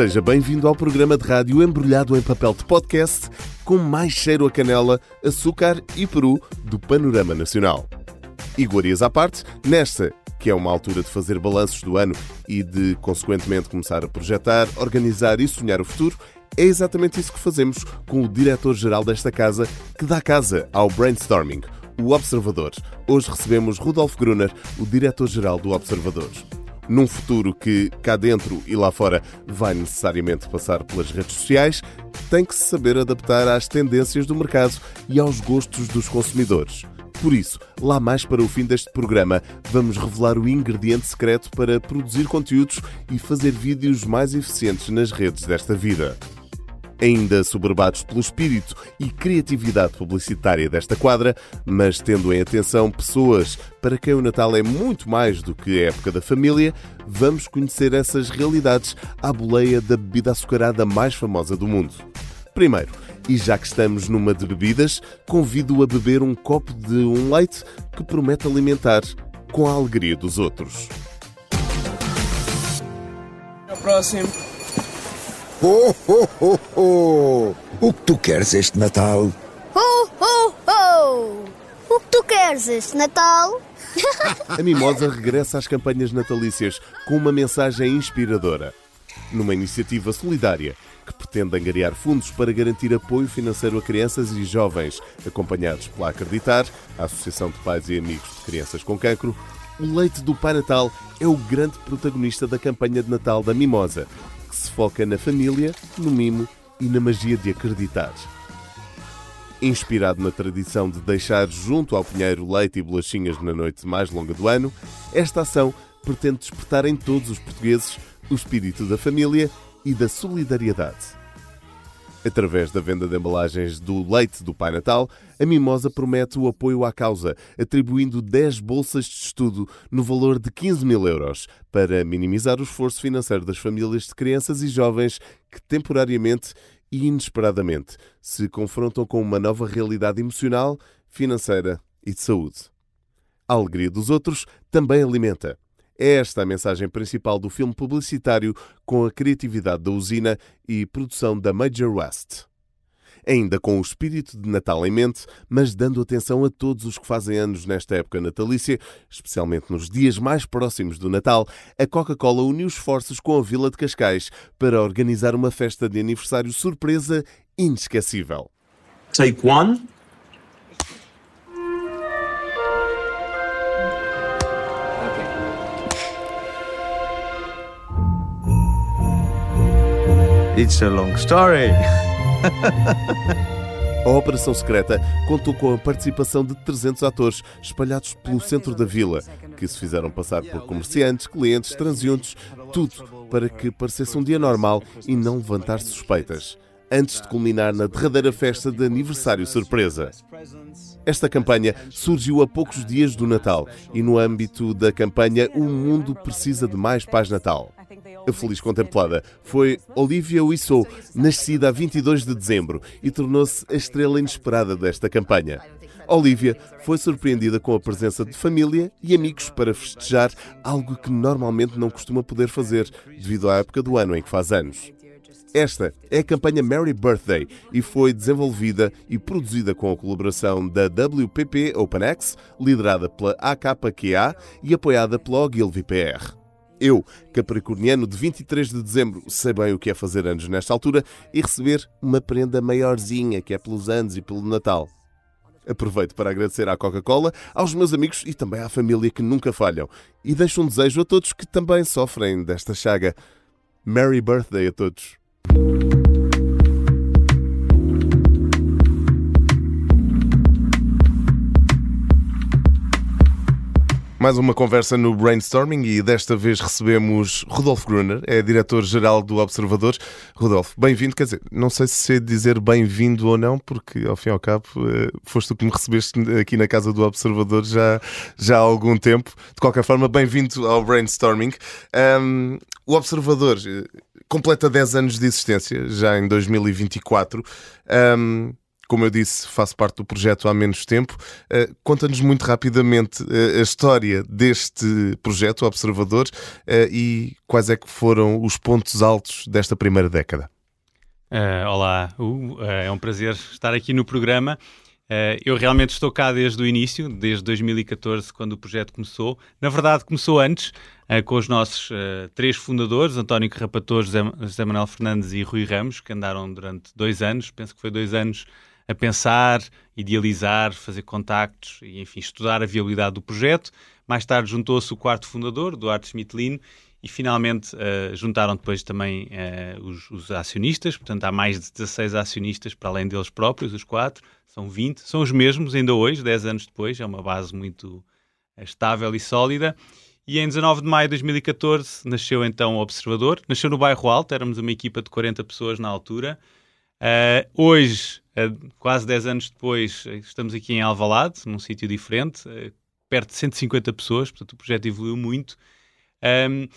Seja bem-vindo ao programa de rádio embrulhado em papel de podcast com mais cheiro a canela, açúcar e peru do panorama nacional. Iguarias à parte, nesta, que é uma altura de fazer balanços do ano e de, consequentemente, começar a projetar, organizar e sonhar o futuro, é exatamente isso que fazemos com o diretor-geral desta casa, que dá casa ao brainstorming, o Observador. Hoje recebemos Rudolf Gruner, o diretor-geral do Observador num futuro que, cá dentro e lá fora, vai necessariamente passar pelas redes sociais, tem que se saber adaptar às tendências do mercado e aos gostos dos consumidores. Por isso, lá mais para o fim deste programa, vamos revelar o ingrediente secreto para produzir conteúdos e fazer vídeos mais eficientes nas redes desta vida ainda soberbados pelo espírito e criatividade publicitária desta quadra, mas tendo em atenção pessoas para quem o Natal é muito mais do que a época da família, vamos conhecer essas realidades à boleia da bebida açucarada mais famosa do mundo. Primeiro, e já que estamos numa de bebidas, convido-o a beber um copo de um leite que promete alimentar com a alegria dos outros. Até o próximo. Ho, ho, ho, ho! O que tu queres este Natal? Ho, ho, ho! O que tu queres este Natal? A Mimosa regressa às campanhas natalícias com uma mensagem inspiradora. Numa iniciativa solidária que pretende angariar fundos para garantir apoio financeiro a crianças e jovens, acompanhados pela Acreditar, a Associação de Pais e Amigos de Crianças com Cancro, o leite do Pai Natal é o grande protagonista da campanha de Natal da Mimosa, que se foca na família, no mimo e na magia de acreditar. Inspirado na tradição de deixar junto ao pinheiro leite e bolachinhas na noite mais longa do ano, esta ação pretende despertar em todos os portugueses o espírito da família e da solidariedade. Através da venda de embalagens do leite do Pai Natal, a Mimosa promete o apoio à causa, atribuindo 10 bolsas de estudo no valor de 15 mil euros, para minimizar o esforço financeiro das famílias de crianças e jovens que temporariamente e inesperadamente se confrontam com uma nova realidade emocional, financeira e de saúde. A alegria dos outros também alimenta. É esta a mensagem principal do filme publicitário com a criatividade da usina e produção da Major West. Ainda com o espírito de Natal em mente, mas dando atenção a todos os que fazem anos nesta época natalícia, especialmente nos dias mais próximos do Natal, a Coca-Cola uniu esforços com a Vila de Cascais para organizar uma festa de aniversário surpresa inesquecível. Take one. It's a long story. A Operação Secreta contou com a participação de 300 atores espalhados pelo centro da vila, que se fizeram passar por comerciantes, clientes, transeuntes, tudo para que parecesse um dia normal e não levantar suspeitas, antes de culminar na derradeira festa de aniversário surpresa. Esta campanha surgiu a poucos dias do Natal e, no âmbito da campanha O Mundo Precisa de Mais Paz Natal. A feliz contemplada foi Olivia Wissou, nascida a 22 de dezembro e tornou-se a estrela inesperada desta campanha. Olivia foi surpreendida com a presença de família e amigos para festejar algo que normalmente não costuma poder fazer devido à época do ano em que faz anos. Esta é a campanha Merry Birthday e foi desenvolvida e produzida com a colaboração da WPP OpenX, liderada pela AKQA e apoiada pela Ogilvy PR. Eu, capricorniano de 23 de dezembro, sei bem o que é fazer anos nesta altura e receber uma prenda maiorzinha, que é pelos anos e pelo Natal. Aproveito para agradecer à Coca-Cola, aos meus amigos e também à família que nunca falham. E deixo um desejo a todos que também sofrem desta chaga. Merry Birthday a todos! Mais uma conversa no Brainstorming e desta vez recebemos Rudolf Gruner, é diretor-geral do Observador. Rudolf, bem-vindo, quer dizer, não sei se sei dizer bem-vindo ou não, porque ao fim e ao cabo eh, foste tu que me recebeste aqui na casa do Observador já, já há algum tempo. De qualquer forma, bem-vindo ao Brainstorming. Um, o Observador eh, completa 10 anos de existência, já em 2024. Um, como eu disse, faço parte do projeto há menos tempo. Uh, Conta-nos muito rapidamente uh, a história deste projeto, Observador, e quais é que foram os pontos altos desta primeira década. olá, é um prazer estar aqui no programa. Eu realmente estou cá desde o início, desde 2014, quando o projeto começou. Na verdade, começou antes, com os nossos uh, três fundadores, António Carrapator, José, José Manuel Fernandes e Rui Ramos, que andaram durante dois anos, penso que foi dois anos, a pensar, idealizar, fazer contactos e, enfim, estudar a viabilidade do projeto. Mais tarde juntou-se o quarto fundador, Duarte Schmidlin, e finalmente uh, juntaram depois também uh, os, os, acionistas, portanto há mais de 16 acionistas para além deles próprios, os quatro, são 20, são os mesmos ainda hoje, 10 anos depois, é uma base muito eh, estável e sólida. E em 19 de maio de 2014 nasceu então o Observador, nasceu no bairro Alto, éramos uma equipa de 40 pessoas na altura. Uh, hoje, uh, quase 10 anos depois, estamos aqui em Alvalade, num sítio diferente, uh, perto de 150 pessoas, portanto o projeto evoluiu muito. Um,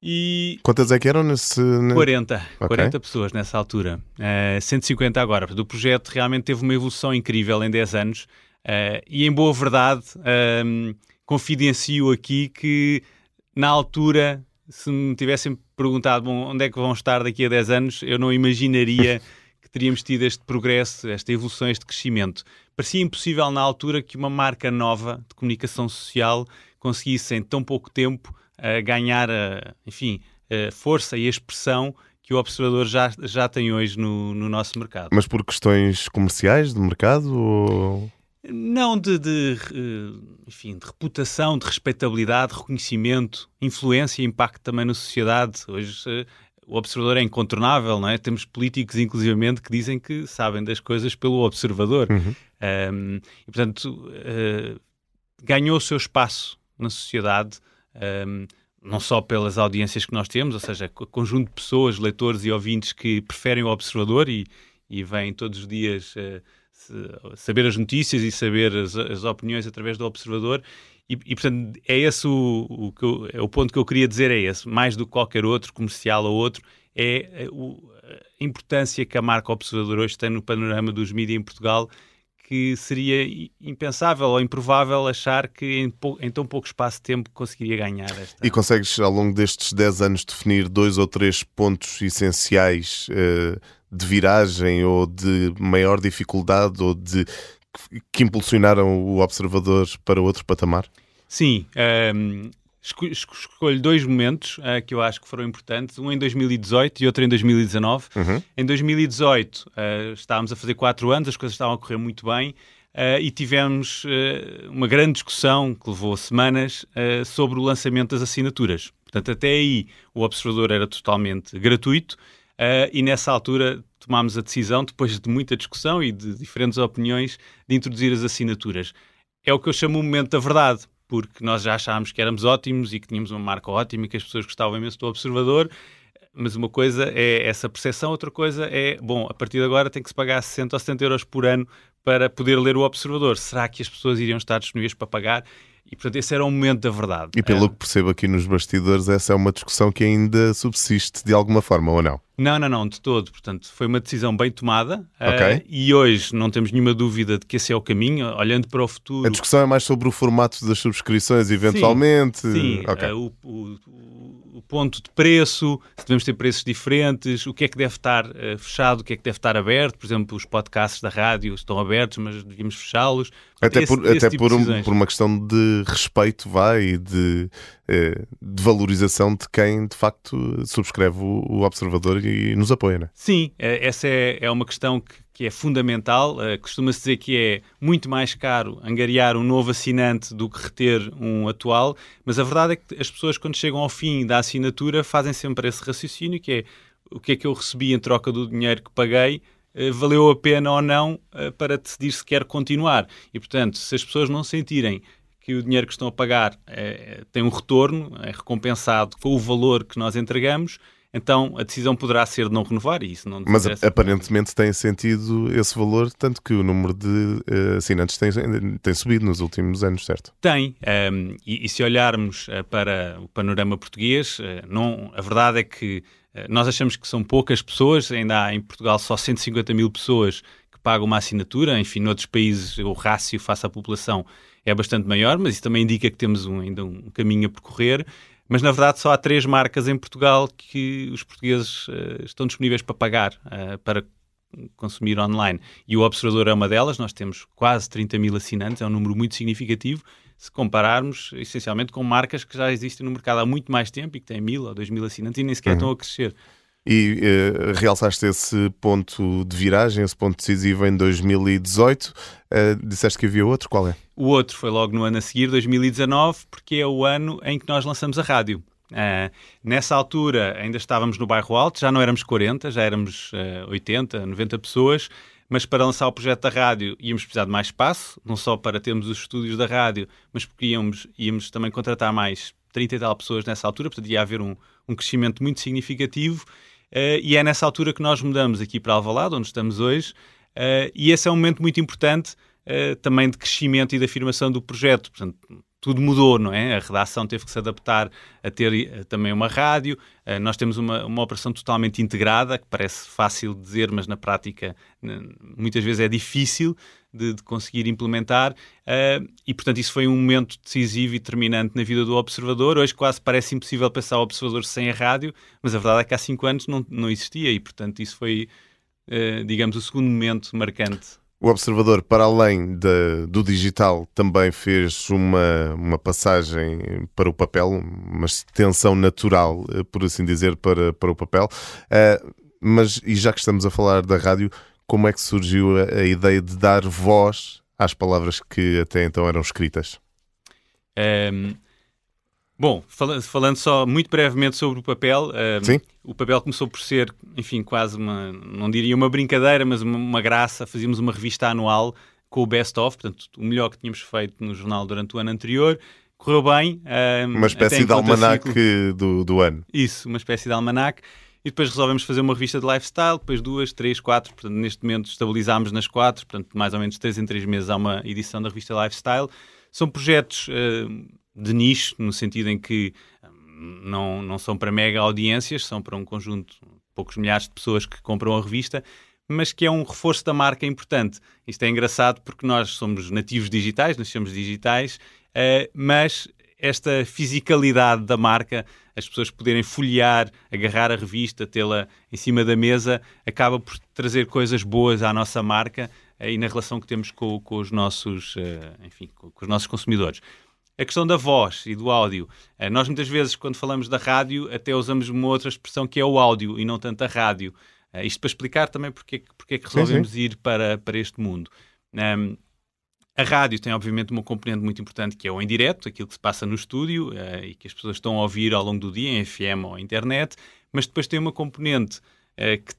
e Quantas é que eram nesse. 40, okay. 40 pessoas nessa altura, uh, eh, 150 agora. O projeto realmente teve uma evolução incrível em 10 anos e, em boa verdade, um, confidencio aqui que na altura, se me tivessem perguntado bom, onde é que vão estar daqui a 10 anos, eu não imaginaria que teríamos tido este progresso, esta evolução, este crescimento. Parecia impossível na altura que uma marca nova de comunicação social conseguisse em tão pouco tempo a ganhar, a, enfim, a força e a expressão que o observador já, já tem hoje no, no nosso mercado. Mas por questões comerciais de mercado? Ou... Não, de, de, enfim, de reputação, de respeitabilidade, de reconhecimento, influência e impacto também na sociedade. Hoje eh, o observador é incontornável, não é? Temos políticos, inclusivamente, que dizem que sabem das coisas pelo observador. Uhum. Um, e, portanto, uh, ganhou o seu espaço na sociedade um, não só pelas audiências que nós temos, ou seja, o conjunto de pessoas, leitores e ouvintes que preferem o Observador e, e vêm todos os dias uh, saber as notícias e saber as, as opiniões através do Observador. E, e, portanto, é esse o, o, que eu, é o ponto que eu queria dizer: é esse, mais do que qualquer outro, comercial ou outro, é, é o, a importância que a marca Observador hoje tem no panorama dos mídias em Portugal que seria impensável ou improvável achar que em, em, tão pouco espaço de tempo conseguiria ganhar esta. E consegues, ao longo destes 10 anos, definir dois ou três pontos essenciais uh, de viragem ou de maior dificuldade ou de que impulsionaram o observador para outro patamar? Sim. Um, ehm, escolho dois momentos uh, que eu acho que foram importantes, um em 2018 e outro em 2019. Uhum. Em 2018 uh, estávamos a fazer quatro anos, as coisas estavam a correr muito bem uh, e tivemos uma grande discussão que levou semanas sobre o lançamento das assinaturas. Portanto, até aí o observador era totalmente gratuito e nessa altura tomámos a decisão, depois de muita discussão e de diferentes opiniões, de introduzir as assinaturas. É o que eu chamo o momento da verdade porque nós já achámos que éramos ótimos e que tínhamos uma marca ótima e que as pessoas gostavam imenso do observador. Mas uma coisa é essa percepção, outra coisa é, bom, a partir de agora tem que se pagar 60 ou 70 euros por ano para poder ler o observador. Será que as pessoas iriam estar disponíveis para pagar? E, portanto, esse era o momento da verdade. E pelo é. que percebo aqui nos bastidores, essa é uma discussão que ainda subsiste de alguma forma, ou não? Não, não, não, de todo. Portanto, foi uma decisão bem tomada okay. uh, e hoje não temos nenhuma dúvida de que esse é o caminho, olhando para o futuro. A discussão é mais sobre o formato das subscrições, eventualmente. Sim, sim. Okay. Uh, o, o, o, ponto de preço, se devemos ter preços diferentes, o que é que deve estar uh, fechado, o que é que deve estar aberto. Por exemplo, os podcasts da rádio estão abertos, mas devíamos fechá-los. Até, esse, por, esse até tipo por, um, por, uma questão de respeito, vai, e de, eh, de, valorização de quem de facto subscreve o, o Observador e nos apoia, né? Sim, eh, essa é, é uma questão que, que é fundamental. Uh, Costuma-se dizer que é muito mais caro angariar um novo assinante do que reter um atual, mas a verdade é que as pessoas, quando chegam ao fim da assinatura, fazem sempre esse raciocínio que é o que é que eu recebi em troca do dinheiro que paguei eh, valeu a pena ou não eh, para decidir se quer continuar. E, portanto, se as pessoas não sentirem que o dinheiro que estão a pagar tem um retorno, é recompensado com o valor que nós entregamos, então a decisão poderá ser de não renovar e isso não Mas aparentemente tem sentido esse valor, tanto que o número de uh, assinantes tem, tem subido nos últimos anos, certo? Tem, um, ehm, e, e, se olharmos uh, para o panorama português, uh, não, a verdade é que nós achamos que são poucas pessoas, ainda há em Portugal só 150 mil pessoas que que paga uma assinatura. Enfim, noutros países o rácio face à população é bastante maior, mas isso também indica que temos um, ainda um caminho a percorrer. Mas na verdade só há três marcas em Portugal que os portugueses uh, estão disponíveis para pagar uh, para consumir online. E o Observador é uma delas, nós temos quase 30 mil assinantes, é um número muito significativo, se compararmos essencialmente com marcas que já existem no mercado há muito mais tempo e que têm mil ou dois mil assinantes e nem sequer uhum. estão a crescer. E uh, realçaste esse ponto de viragem, esse ponto decisivo em 2018. Uh, disseste que havia outro, qual é? O outro foi logo no ano a seguir, 2019, porque é o ano em que nós lançamos a rádio. Uh, nessa altura ainda estávamos no bairro Alto, já não éramos 40, já éramos uh, 80, 90 pessoas, mas para lançar o projeto da rádio íamos precisar de mais espaço, não só para termos os estúdios da rádio, mas porque íamos, íamos também contratar mais 30 e tal pessoas nessa altura, portanto ia haver um, um crescimento muito significativo Uh, e é nessa altura que nós mudamos aqui para Alvalade, onde estamos hoje, uh, e esse é um momento muito importante uh, também de crescimento e de afirmação do projeto. Portanto, tudo mudou, não é? A redação teve que se adaptar a ter também uma rádio. nós temos uma, uma operação totalmente integrada, que parece fácil dizer, mas na prática muitas vezes é difícil de, de conseguir implementar. Uh, e, portanto, isso foi um momento decisivo e determinante na vida do observador. Hoje quase parece impossível pensar o observador sem a rádio, mas a verdade é que há cinco anos não, não existia e, portanto, isso foi, uh, digamos, o segundo momento marcante. O Observador, para além de, do digital, também fez uma, uma passagem para o papel, uma extensão natural, eh, por assim dizer, para, para o papel. Uh, mas, e já que estamos a falar da rádio, como é que surgiu a, a ideia de dar voz às palavras que até então eram escritas? Um, ehm, bom, falando, falando só muito brevemente sobre o papel, um, ehm, o papel começou por ser, enfim, quase uma, não diria uma brincadeira, mas uma, uma graça. Fazíamos uma revista anual com o best-of, portanto, o melhor que tínhamos feito no jornal durante o ano anterior. Correu bem. Um, ehm, uma espécie de almanac do, do ano. Isso, uma espécie de almanac e depois resolvemos fazer uma revista de lifestyle, depois duas, três, quatro, portanto neste momento estabilizámos nas quatro, portanto mais ou menos três em três meses há uma edição da revista lifestyle. São projetos uh, de nicho, no sentido em que hum, não, não são para mega audiências, são para um conjunto, poucos milhares de pessoas que compram a revista, mas que é um reforço da marca importante. Isto é engraçado porque nós somos nativos digitais, nascemos digitais, uh, mas esta fisicalidade da marca, as pessoas poderem folhear, agarrar a revista, tê-la em cima da mesa, acaba por trazer coisas boas à nossa marca eh, e na relação que temos com, com os nossos, eh, enfim, com, os nossos consumidores. A questão da voz e do áudio. Eh, nós muitas vezes, quando falamos da rádio, até usamos uma outra expressão que é o áudio e não tanto a rádio. Isto para explicar também porque, porque é que resolvemos sim, sim. ir para, para este mundo. Um, a rádio tem, obviamente, uma componente muito importante que é o em direto, aquilo que se passa no estúdio uh, e que as pessoas estão a ouvir ao longo do dia, em FM ou internet, mas depois tem uma componente uh, que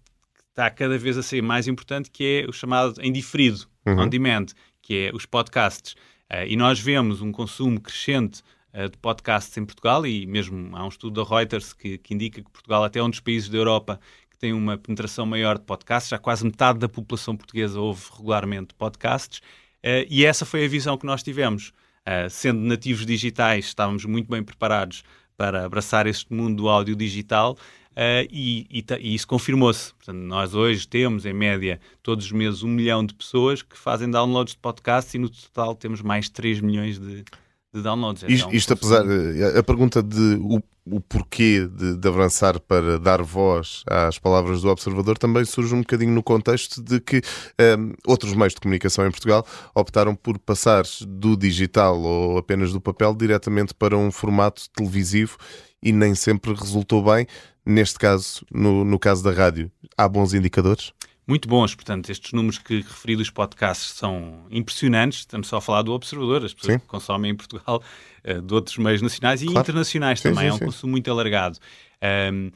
está cada vez a ser mais importante, que é o chamado em diferido, uhum. on demand, que é os podcasts. Uh, e nós vemos um consumo crescente de podcasts em Portugal, e mesmo há um estudo da Reuters que, que indica que Portugal até é um dos países da Europa que tem uma penetração maior de podcasts, já quase metade da população portuguesa ouve regularmente podcasts, Uh, e essa foi a visão que nós tivemos. Sendo nativos digitais, estávamos muito bem preparados para abraçar este mundo do áudio digital uh, e, e, e, isso confirmou-se. Nós hoje temos, em média, todos os meses um milhão de pessoas que fazem downloads de podcasts e no total temos mais de 3 milhões de, de downloads. Isto, isto apesar, a pergunta de o, o porquê de, de, avançar para dar voz às palavras do observador também surge um bocadinho no contexto de que um, outros meios de comunicação em Portugal optaram por passar do digital ou apenas do papel diretamente para um formato televisivo e nem sempre resultou bem. Neste caso, no, no caso da rádio, há bons indicadores? muito bons. Portanto, estes números que referi dos podcasts são impressionantes. Estamos só a falar do Observador, as pessoas sim. que consomem em Portugal, uh, de outros meios nacionais e claro. internacionais sim, também. Sim, é um consumo muito alargado. Um,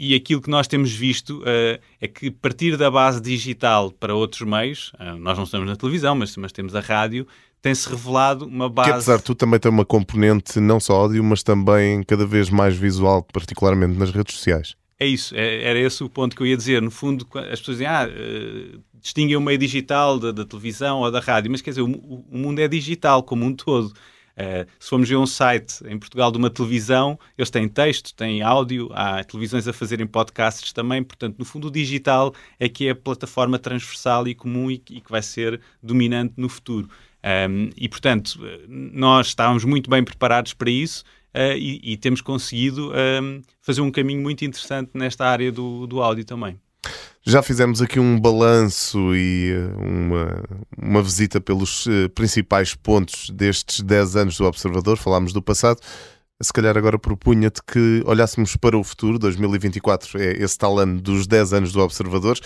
e aquilo que nós temos visto uh, é que partir da base digital para outros meios, uh, nós não estamos na televisão, mas, mas temos a rádio, tem-se revelado uma base. Que apesar de tu também tem uma componente não só áudio, mas também cada vez mais visual, particularmente nas redes sociais. É isso, é, era esse o ponto que eu ia dizer. No fundo, as pessoas dizem, ah, uh, distinguem o meio digital da, da, televisão ou da rádio, mas quer dizer, o, o, mundo é digital como um todo. Uh, se formos ver um site em Portugal de uma televisão, eles têm texto, têm áudio, há televisões a fazerem podcasts também, portanto, no fundo, o digital é que é a plataforma transversal e comum e, e que vai ser dominante no futuro. Um, e, portanto, nós estávamos muito bem preparados para isso uh, e, e, temos conseguido um, fazer um caminho muito interessante nesta área do, do áudio também. Já fizemos aqui um balanço e eh, uma, uma visita pelos uh, principais pontos destes 10 anos do Observador, falámos do passado. Se calhar agora propunha-te que olhássemos para o futuro, 2024 é esse tal ano dos 10 anos do Observador.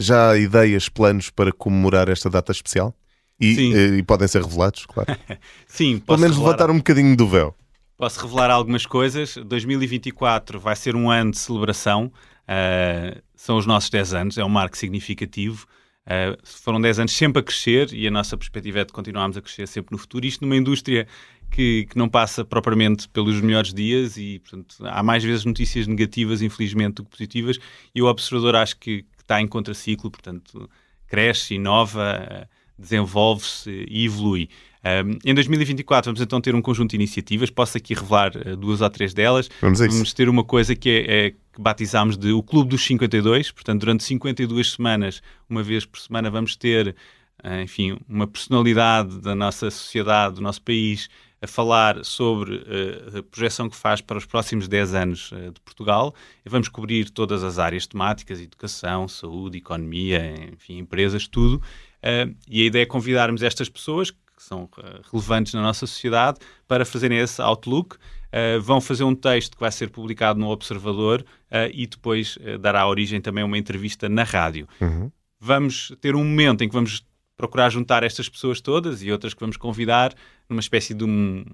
Já há ideias, planos para comemorar esta data especial? E, uh, e podem ser revelados, claro. Sim, Pelo menos revelar... levantar um bocadinho do véu. Posso revelar algumas coisas. 2024 vai ser um ano de celebração. Uh, são os nossos 10 anos, é um marco significativo. Uh, foram 10 anos sempre a crescer e a nossa perspectiva é de continuarmos a crescer sempre no futuro. Isto numa indústria que, que não passa propriamente pelos melhores dias e, portanto, há mais vezes notícias negativas, infelizmente, do que positivas. E o observador acho que, que está em contraciclo, portanto, cresce, inova, desenvolve-se e evolui. Um, em 2024 vamos então ter um conjunto de iniciativas, posso aqui revelar uh, duas ou três delas. Vamos, vamos ter uma coisa que, é, é, que batizámos de o Clube dos 52, portanto, durante 52 semanas, uma vez por semana, vamos ter, uh, enfim, uma personalidade da nossa sociedade, do nosso país, a falar sobre uh, a projeção que faz para os próximos 10 anos uh, de Portugal. Vamos cobrir todas as áreas temáticas, educação, saúde, economia, enfim, empresas, tudo. Uh, e a ideia é convidarmos estas pessoas que são uh, relevantes na nossa sociedade para fazerem esse outlook. Uh, vão fazer um texto que vai ser publicado no Observador e depois dará origem também a uma entrevista na rádio. Uhum. Vamos ter um momento em que vamos procurar juntar estas pessoas todas e outras que vamos convidar numa espécie de um,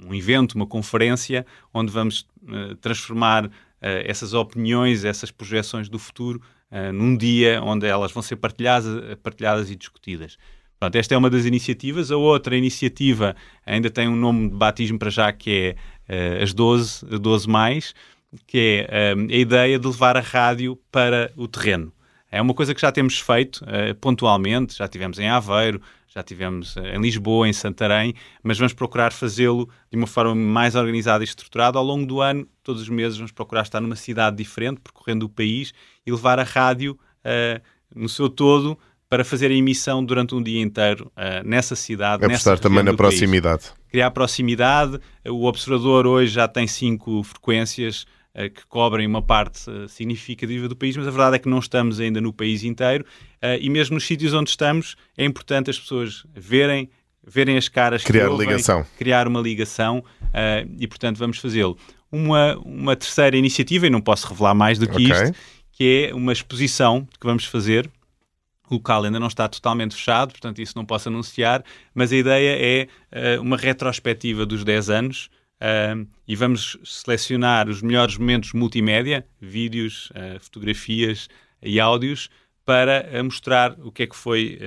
um evento, uma conferência, onde vamos transformar essas opiniões, essas projeções do futuro num dia onde elas vão ser partilhadas, partilhadas e discutidas. Pronto, esta é uma das iniciativas. A outra iniciativa ainda tem um nome de batismo para já, que é uh, as 12, 12 mais, que é uh, a ideia de levar a rádio para o terreno. É uma coisa que já temos feito uh, pontualmente, já tivemos em Aveiro, já tivemos em Lisboa, em Santarém, mas vamos procurar fazê-lo de uma forma mais organizada e estruturada. Ao longo do ano, todos os meses, vamos procurar estar numa cidade diferente, percorrendo o país e levar a rádio no seu todo para fazer a emissão durante um dia inteiro uh, nessa cidade. Apostar também na proximidade. País. Criar proximidade. O observador hoje já tem cinco frequências uh, que cobrem uma parte uh, significativa do país, mas a verdade é que não estamos ainda no país inteiro e mesmo nos sítios onde estamos é importante as pessoas verem verem as caras criar ouvem, ligação. criar uma ligação e portanto vamos fazê-lo. Uma, uma terceira iniciativa e não posso revelar mais do que okay. isto que é uma exposição que vamos fazer. O local ainda não está totalmente fechado, portanto isso não posso anunciar, mas a ideia é uh, uma retrospectiva dos 10 anos uh, e vamos selecionar os melhores momentos multimédia, vídeos, uh, fotografias e áudios, para mostrar o que é que foi,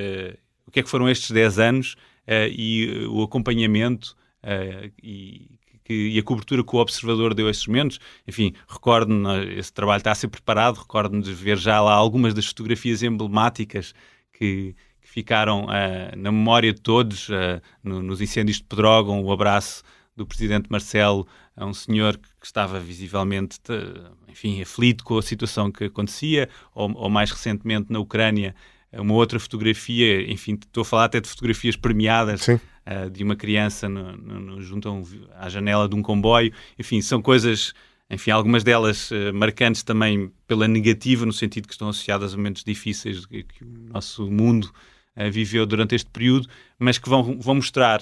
o que é que foram estes 10 anos e o acompanhamento e que, e a cobertura que o observador deu a esses momentos. Enfim, recordo-me, esse trabalho está a ser preparado, recordo-me de ver já lá algumas das fotografias emblemáticas que, que ficaram uh, na memória de todos, uh, no, nos incêndios de Pedrógão, o abraço do presidente Marcelo a um senhor que estava visivelmente, enfim, aflito com a situação que acontecia, ou, ou mais recentemente na Ucrânia, uma outra fotografia, enfim, estou a falar até de fotografias premiadas uh, de uma criança no, no, junto um, à janela de um comboio. Enfim, são coisas, enfim, algumas delas uh, marcantes também pela negativa, no sentido que estão associadas a momentos difíceis que, que o nosso mundo uh, viveu durante este período, mas que vão, vão mostrar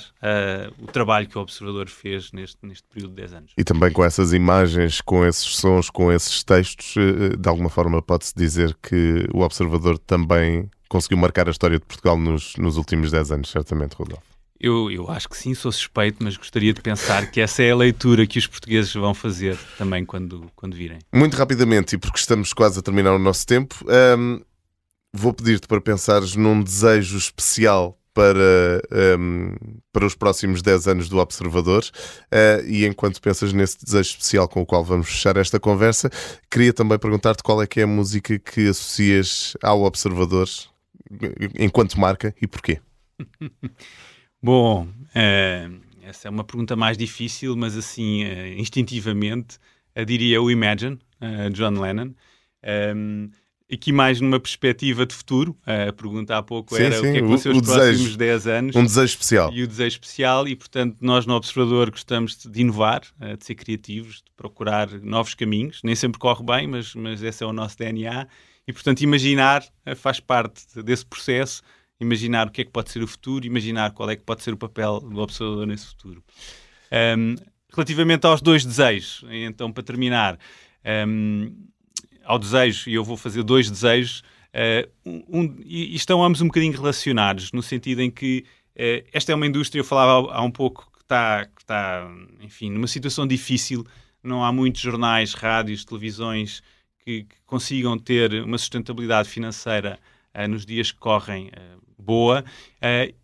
o trabalho que o observador fez neste, neste período de 10 anos. E também com essas imagens, com esses sons, com esses textos, de alguma forma pode-se dizer que o observador também conseguiu marcar a história de Portugal nos, nos últimos 10 anos, certamente, Rodolfo. Eu, eu acho que sim, sou suspeito, mas gostaria de pensar que essa é a leitura que os portugueses vão fazer também quando, quando virem. Muito rapidamente, e porque estamos quase a terminar o nosso tempo, um, vou pedir-te para pensares num desejo especial para, um, para os próximos 10 anos do Observador. Uh, e enquanto pensas nesse desejo especial com o qual vamos fechar esta conversa, queria também perguntar-te qual é que é a música que associas ao Observador enquanto marca e porquê. Bom, é, essa é uma pergunta mais difícil, mas assim, uh, instintivamente, uh, diria o Imagine, uh, John Lennon. Um, aqui mais numa perspectiva de futuro, a pergunta há pouco Sim, era sim, o que é que vão ser os desejo. próximos 10 anos. Um desejo especial. E o desejo especial, e portanto, nós no Observador gostamos de inovar, eh, de ser criativos, de procurar novos caminhos. Nem sempre corre bem, mas, mas esse é o nosso DNA. E portanto, imaginar eh, faz parte desse processo. Imaginar o que é que pode ser o futuro, imaginar qual é que pode ser o papel do Observador nesse futuro. Um, relativamente aos dois desejos, então para terminar, um, ao desejo, e eu vou fazer dois desejos, uh, um, e, estão ambos um bocadinho relacionados, no sentido em que uh, esta é uma indústria, eu falava há, um pouco, que está, que está, enfim, numa situação difícil, não há muitos jornais, rádios, televisões que, que consigam ter uma sustentabilidade financeira uh, nos dias que correm boa.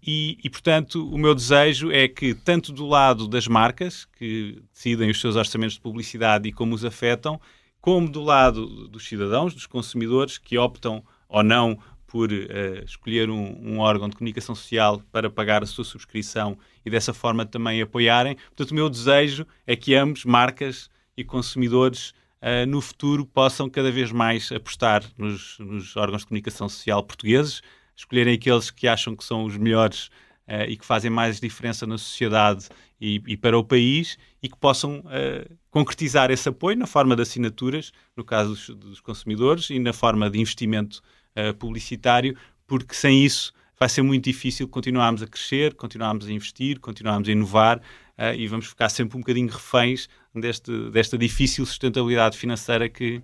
E, e, portanto, o meu desejo é que, tanto do lado das marcas, que decidem os seus orçamentos de publicidade e como os afetam, como do lado dos cidadãos, dos consumidores, que optam ou não por uh, escolher um, um, órgão de comunicação social para pagar a sua subscrição e dessa forma também apoiarem. Portanto, o meu desejo é que ambos, marcas e consumidores, uh, no futuro possam cada vez mais apostar nos, nos órgãos de comunicação social portugueses, escolherem aqueles que acham que são os melhores uh, e que fazem mais diferença na sociedade e, e para o país e que possam uh, concretizar esse apoio na forma de assinaturas, no caso dos, dos consumidores, e na forma de investimento uh, publicitário, porque sem isso vai ser muito difícil continuarmos a crescer, continuarmos a investir, continuarmos a inovar e vamos ficar sempre um bocadinho reféns deste, desta difícil sustentabilidade financeira que,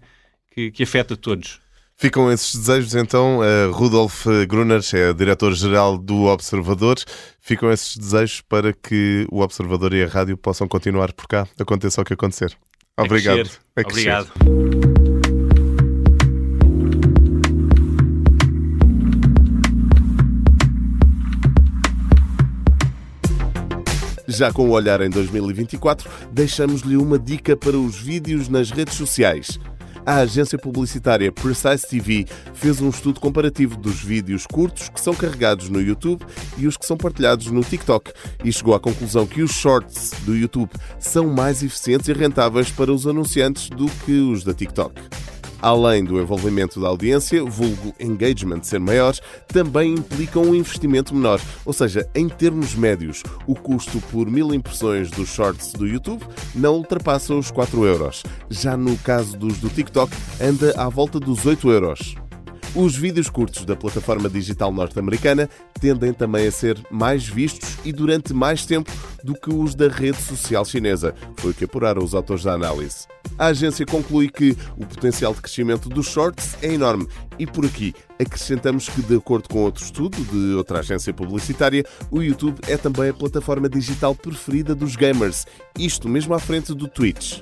que, que afeta todos. Ficam esses desejos, então. Uh, Rudolf Grunner é diretor-geral do Observador. Ficam esses desejos para que o Observador e a rádio possam continuar por cá, aconteça o que acontecer. Obrigado. A Obrigado. Já com o olhar em 2024, deixamos-lhe uma dica para os vídeos nas redes sociais. A agência publicitária Precise TV fez um estudo comparativo dos vídeos curtos que são carregados no YouTube e os que são partilhados no TikTok e chegou à conclusão que os shorts do YouTube são mais eficientes e rentáveis para os anunciantes do que os da TikTok. Além do envolvimento da audiência, vulgo engagement ser maior, também implicam um investimento menor. Ou seja, em termos médios, o custo por mil impressões dos shorts do YouTube não ultrapassa os 4 euros. Já no caso dos do TikTok, anda à volta dos 8 euros. Os vídeos curtos da plataforma digital norte-americana tendem também a ser mais vistos e durante mais tempo do que os da rede social chinesa, foi o que apuraram os autores da análise. A agência conclui que o potencial de crescimento dos shorts é enorme e por aqui acrescentamos que, de acordo com outro estudo de outra agência publicitária, o YouTube é também a plataforma digital preferida dos gamers, isto mesmo à frente do Twitch.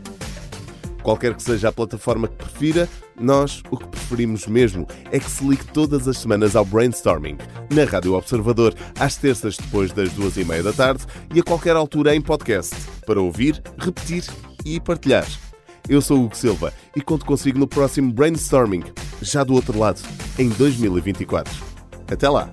Qualquer que seja a plataforma que prefira, nós o que preferimos mesmo é que se ligue todas as semanas ao Brainstorming, na Rádio Observador, às terças depois das duas e meia da tarde e a qualquer altura em podcast, para ouvir, repetir e partilhar. Eu sou o Hugo Silva e conto consigo no próximo Brainstorming, já do outro lado, em 2024. Até lá!